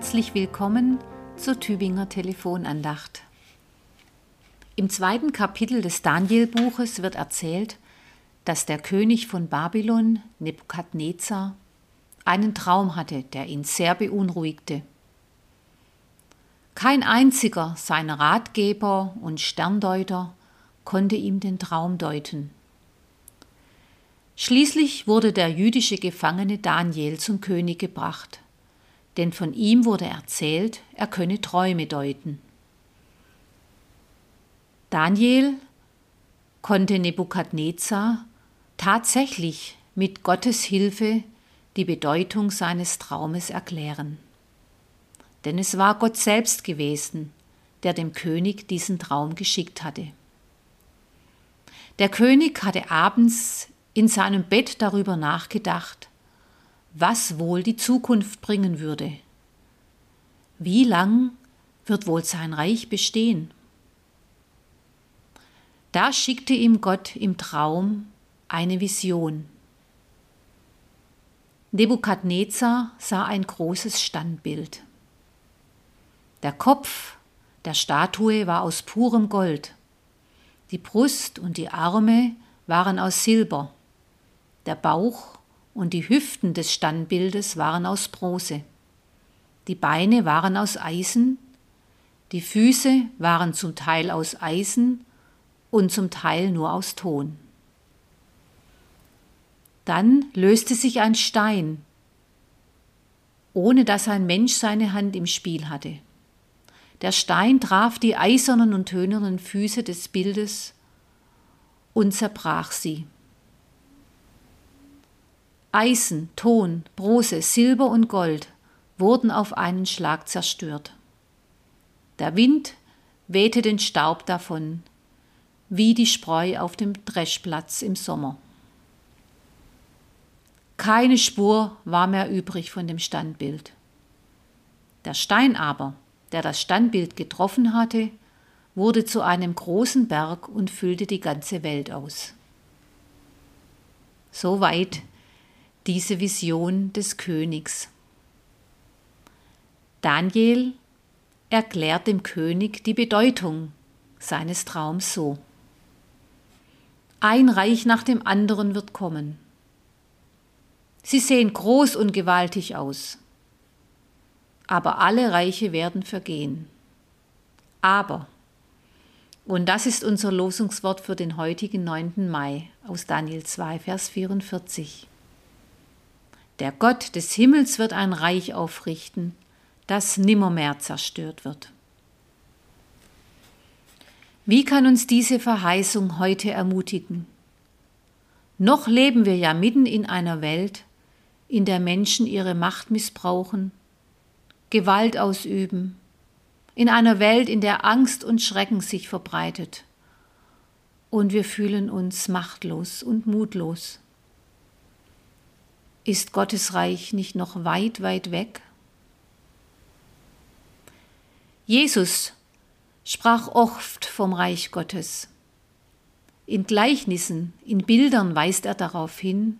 Herzlich willkommen zur Tübinger Telefonandacht. Im zweiten Kapitel des Danielbuches wird erzählt, dass der König von Babylon, Nebukadnezar, einen Traum hatte, der ihn sehr beunruhigte. Kein einziger seiner Ratgeber und Sterndeuter konnte ihm den Traum deuten. Schließlich wurde der jüdische Gefangene Daniel zum König gebracht, denn von ihm wurde erzählt, er könne Träume deuten. Daniel konnte Nebukadnezar tatsächlich mit Gottes Hilfe die Bedeutung seines Traumes erklären. Denn es war Gott selbst gewesen, der dem König diesen Traum geschickt hatte. Der König hatte abends in seinem Bett darüber nachgedacht, was wohl die Zukunft bringen würde. Wie lang wird wohl sein Reich bestehen? Da schickte ihm Gott im Traum eine Vision. Nebukadnezar sah ein großes Standbild. Der Kopf der Statue war aus purem Gold, die Brust und die Arme waren aus Silber, der Bauch und die Hüften des Standbildes waren aus Bronze, die Beine waren aus Eisen, die Füße waren zum Teil aus Eisen und zum Teil nur aus Ton. Dann löste sich ein Stein, ohne dass ein Mensch seine Hand im Spiel hatte. Der Stein traf die eisernen und tönernen Füße des Bildes und zerbrach sie. Eisen, Ton, Bronze, Silber und Gold wurden auf einen Schlag zerstört. Der Wind wehte den Staub davon, wie die Spreu auf dem Dreschplatz im Sommer. Keine Spur war mehr übrig von dem Standbild. Der Stein aber, der das Standbild getroffen hatte, wurde zu einem großen Berg und füllte die ganze Welt aus. Soweit diese Vision des Königs. Daniel erklärt dem König die Bedeutung seines Traums so. Ein Reich nach dem anderen wird kommen. Sie sehen groß und gewaltig aus. Aber alle Reiche werden vergehen. Aber, und das ist unser Losungswort für den heutigen 9. Mai aus Daniel 2, Vers 44. Der Gott des Himmels wird ein Reich aufrichten, das nimmermehr zerstört wird. Wie kann uns diese Verheißung heute ermutigen? Noch leben wir ja mitten in einer Welt, in der Menschen ihre Macht missbrauchen, Gewalt ausüben, in einer Welt, in der Angst und Schrecken sich verbreitet. Und wir fühlen uns machtlos und mutlos. Ist Gottes Reich nicht noch weit, weit weg? Jesus sprach oft vom Reich Gottes. In Gleichnissen, in Bildern weist er darauf hin,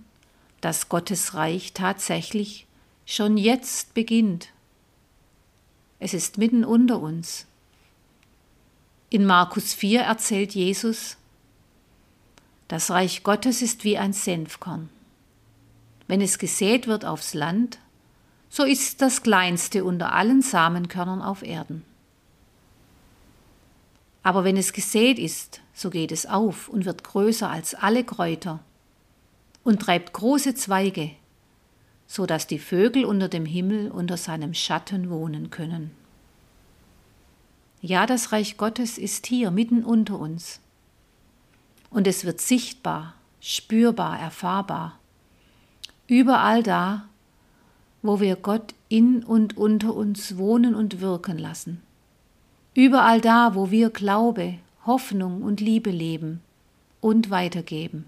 dass Gottes Reich tatsächlich schon jetzt beginnt. Es ist mitten unter uns. In Markus 4 erzählt Jesus, das Reich Gottes ist wie ein Senfkorn. Wenn es gesät wird aufs Land, so ist das kleinste unter allen Samenkörnern auf Erden. Aber wenn es gesät ist, so geht es auf und wird größer als alle Kräuter und treibt große Zweige, so dass die Vögel unter dem Himmel unter seinem Schatten wohnen können. Ja, das Reich Gottes ist hier mitten unter uns. Und es wird sichtbar, spürbar, erfahrbar. Überall da, wo wir Gott in und unter uns wohnen und wirken lassen. Überall da, wo wir Glaube, Hoffnung und Liebe leben und weitergeben.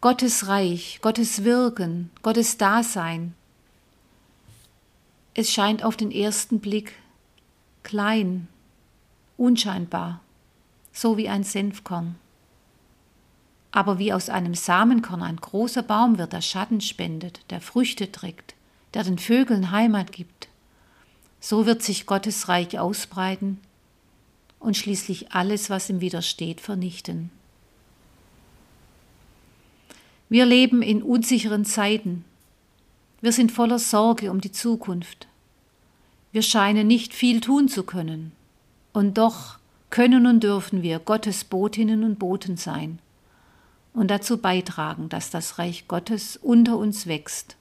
Gottes Reich, Gottes Wirken, Gottes Dasein. Es scheint auf den ersten Blick klein, unscheinbar, so wie ein Senfkorn. Aber wie aus einem Samenkorn ein großer Baum wird, der Schatten spendet, der Früchte trägt, der den Vögeln Heimat gibt, so wird sich Gottes Reich ausbreiten und schließlich alles, was ihm widersteht, vernichten. Wir leben in unsicheren Zeiten. Wir sind voller Sorge um die Zukunft. Wir scheinen nicht viel tun zu können. Und doch können und dürfen wir Gottes Botinnen und Boten sein und dazu beitragen, dass das Reich Gottes unter uns wächst,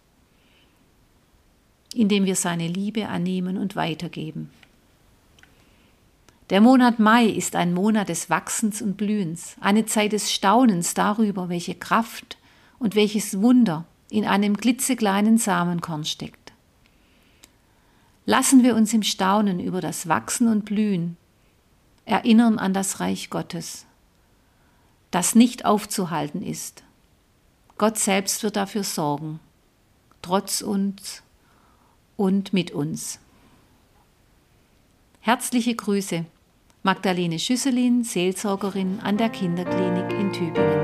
indem wir seine Liebe annehmen und weitergeben. Der Monat Mai ist ein Monat des Wachsens und Blühens, eine Zeit des Staunens darüber, welche Kraft und welches Wunder in einem klitzekleinen Samenkorn steckt. Lassen wir uns im Staunen über das Wachsen und Blühen erinnern an das Reich Gottes, das nicht aufzuhalten ist. Gott selbst wird dafür sorgen, trotz uns und mit uns. Herzliche Grüße, Magdalene Schüsselin, Seelsorgerin an der Kinderklinik in Tübingen.